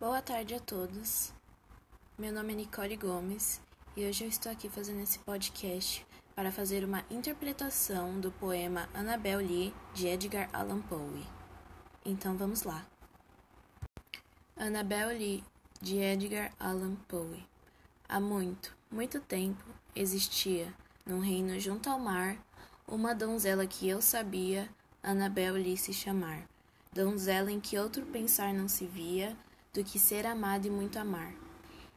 Boa tarde a todos. Meu nome é Nicole Gomes e hoje eu estou aqui fazendo esse podcast para fazer uma interpretação do poema Annabel Lee de Edgar Allan Poe. Então vamos lá. Annabel Lee de Edgar Allan Poe. Há muito, muito tempo existia, num reino junto ao mar, uma donzela que eu sabia Annabel Lee se chamar. Donzela em que outro pensar não se via do que ser amado e muito amar.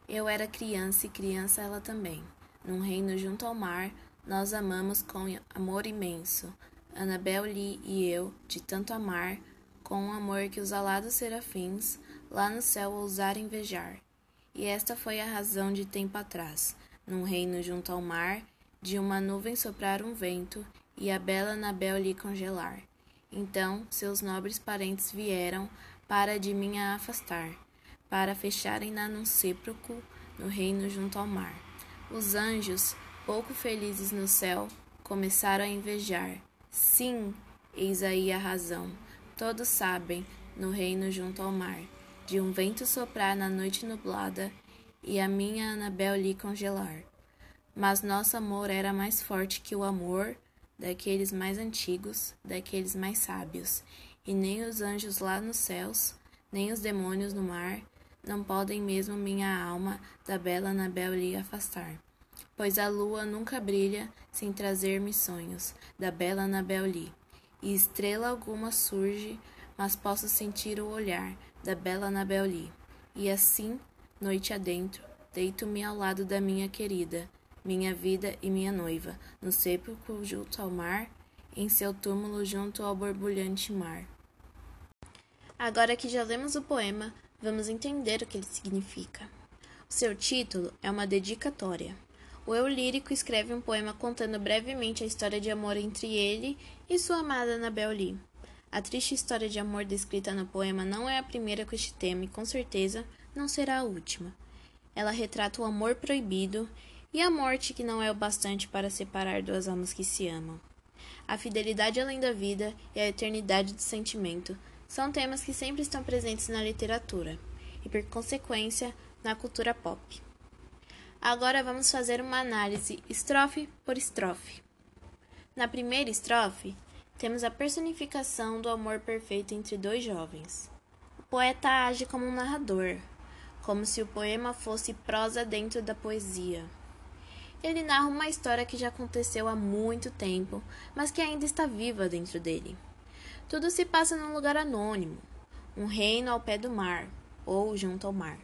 Eu era criança e criança ela também. Num reino junto ao mar, nós amamos com amor imenso. Anabel Lee e eu, de tanto amar, com um amor que os alados serafins lá no céu ousaram invejar. E esta foi a razão de tempo atrás, num reino junto ao mar, de uma nuvem soprar um vento e a bela Anabel lhe congelar. Então seus nobres parentes vieram para de mim a afastar para fecharem-na num sepulcro no reino junto ao mar. Os anjos, pouco felizes no céu, começaram a invejar. Sim, eis aí a razão. Todos sabem, no reino junto ao mar, de um vento soprar na noite nublada e a minha Anabel lhe congelar. Mas nosso amor era mais forte que o amor daqueles mais antigos, daqueles mais sábios, e nem os anjos lá nos céus, nem os demônios no mar, não podem mesmo minha alma da bela Anabel lhe afastar. Pois a lua nunca brilha sem trazer-me sonhos da bela Anabel Lee. E estrela alguma surge, mas posso sentir o olhar da bela Anabel Lee. E assim, noite adentro, deito-me ao lado da minha querida, minha vida e minha noiva, no sepulcro junto ao mar, em seu túmulo junto ao borbulhante mar. Agora que já lemos o poema, vamos entender o que ele significa. O seu título é uma dedicatória. O eu lírico escreve um poema contando brevemente a história de amor entre ele e sua amada Annabel Lee. A triste história de amor descrita no poema não é a primeira com este tema e com certeza não será a última. Ela retrata o amor proibido e a morte que não é o bastante para separar duas almas que se amam. A fidelidade além da vida e a eternidade do sentimento são temas que sempre estão presentes na literatura e, por consequência, na cultura pop. Agora vamos fazer uma análise estrofe por estrofe. Na primeira estrofe, temos a personificação do amor perfeito entre dois jovens. O poeta age como um narrador, como se o poema fosse prosa dentro da poesia. Ele narra uma história que já aconteceu há muito tempo, mas que ainda está viva dentro dele. Tudo se passa num lugar anônimo, um reino ao pé do mar, ou junto ao mar.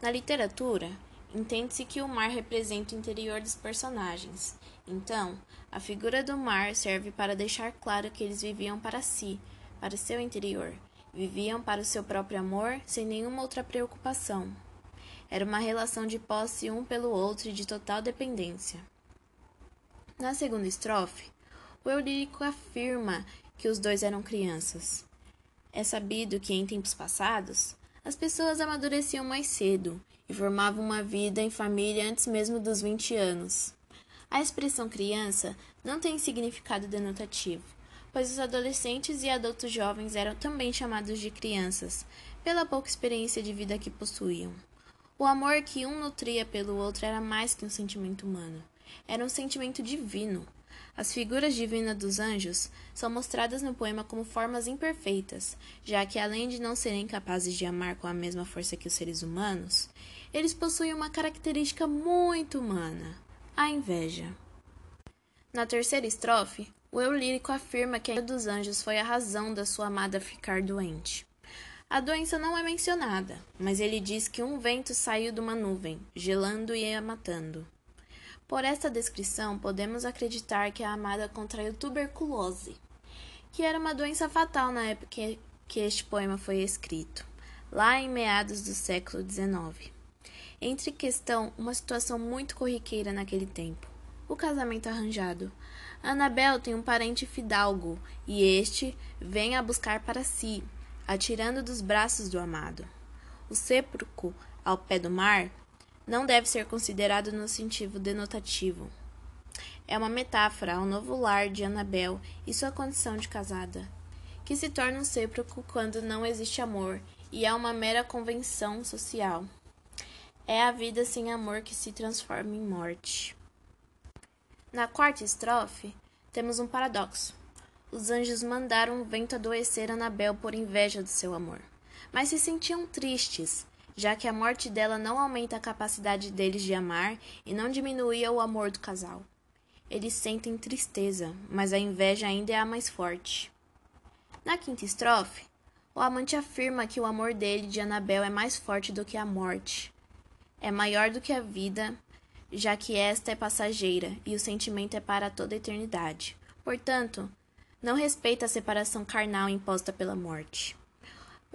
Na literatura, entende-se que o mar representa o interior dos personagens. Então, a figura do mar serve para deixar claro que eles viviam para si, para seu interior. Viviam para o seu próprio amor, sem nenhuma outra preocupação. Era uma relação de posse um pelo outro e de total dependência. Na segunda estrofe, o eu lírico afirma que os dois eram crianças. É sabido que em tempos passados as pessoas amadureciam mais cedo e formavam uma vida em família antes mesmo dos 20 anos. A expressão criança não tem significado denotativo, pois os adolescentes e adultos jovens eram também chamados de crianças, pela pouca experiência de vida que possuíam. O amor que um nutria pelo outro era mais que um sentimento humano, era um sentimento divino. As figuras divinas dos anjos são mostradas no poema como formas imperfeitas, já que além de não serem capazes de amar com a mesma força que os seres humanos, eles possuem uma característica muito humana: a inveja. Na terceira estrofe, o eu lírico afirma que a dos anjos foi a razão da sua amada ficar doente. A doença não é mencionada, mas ele diz que um vento saiu de uma nuvem, gelando e a matando. Por esta descrição, podemos acreditar que a amada contraiu tuberculose, que era uma doença fatal na época que este poema foi escrito, lá em meados do século XIX. Entre questão uma situação muito corriqueira naquele tempo: o casamento arranjado. Anabel tem um parente fidalgo e este vem a buscar para si, atirando dos braços do amado. O sepulcro ao pé do mar não deve ser considerado no sentido denotativo. É uma metáfora ao novo lar de Anabel e sua condição de casada, que se torna um sepulcro quando não existe amor e é uma mera convenção social. É a vida sem amor que se transforma em morte. Na quarta estrofe, temos um paradoxo. Os anjos mandaram o vento adoecer Anabel por inveja do seu amor, mas se sentiam tristes, já que a morte dela não aumenta a capacidade deles de amar e não diminuía o amor do casal. Eles sentem tristeza, mas a inveja ainda é a mais forte. Na quinta estrofe, o amante afirma que o amor dele de Anabel é mais forte do que a morte é maior do que a vida, já que esta é passageira e o sentimento é para toda a eternidade. Portanto, não respeita a separação carnal imposta pela morte.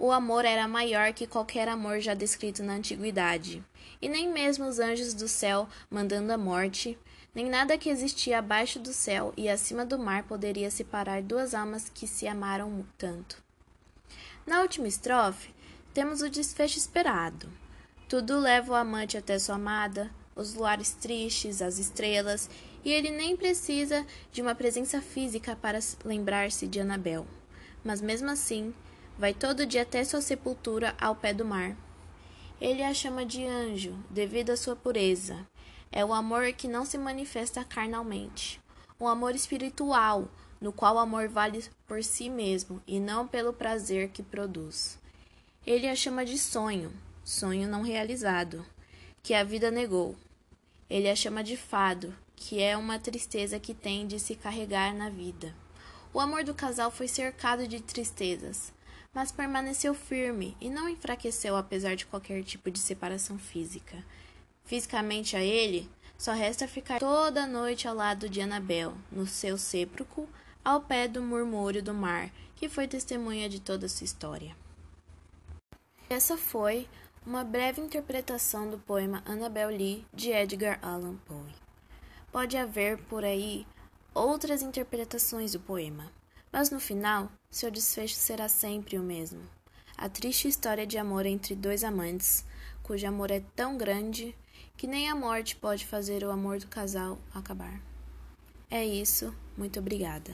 O amor era maior que qualquer amor já descrito na antiguidade, e nem mesmo os anjos do céu mandando a morte, nem nada que existia abaixo do céu e acima do mar poderia separar duas almas que se amaram tanto. Na última estrofe, temos o desfecho esperado. Tudo leva o amante até sua amada, os luares tristes, as estrelas, e ele nem precisa de uma presença física para lembrar-se de Anabel. Mas mesmo assim, vai todo dia até sua sepultura ao pé do mar. Ele a chama de anjo, devido à sua pureza. É o amor que não se manifesta carnalmente. Um amor espiritual, no qual o amor vale por si mesmo e não pelo prazer que produz. Ele a chama de sonho, sonho não realizado, que a vida negou. Ele a chama de fado, que é uma tristeza que tem de se carregar na vida. O amor do casal foi cercado de tristezas, mas permaneceu firme e não enfraqueceu apesar de qualquer tipo de separação física. Fisicamente a ele, só resta ficar toda noite ao lado de Anabel, no seu sepulcro, ao pé do murmúrio do mar, que foi testemunha de toda sua história. Essa foi uma breve interpretação do poema Annabel Lee de Edgar Allan Poe. Pode haver por aí outras interpretações do poema, mas no final seu desfecho será sempre o mesmo. A triste história de amor entre dois amantes, cujo amor é tão grande que nem a morte pode fazer o amor do casal acabar. É isso, muito obrigada.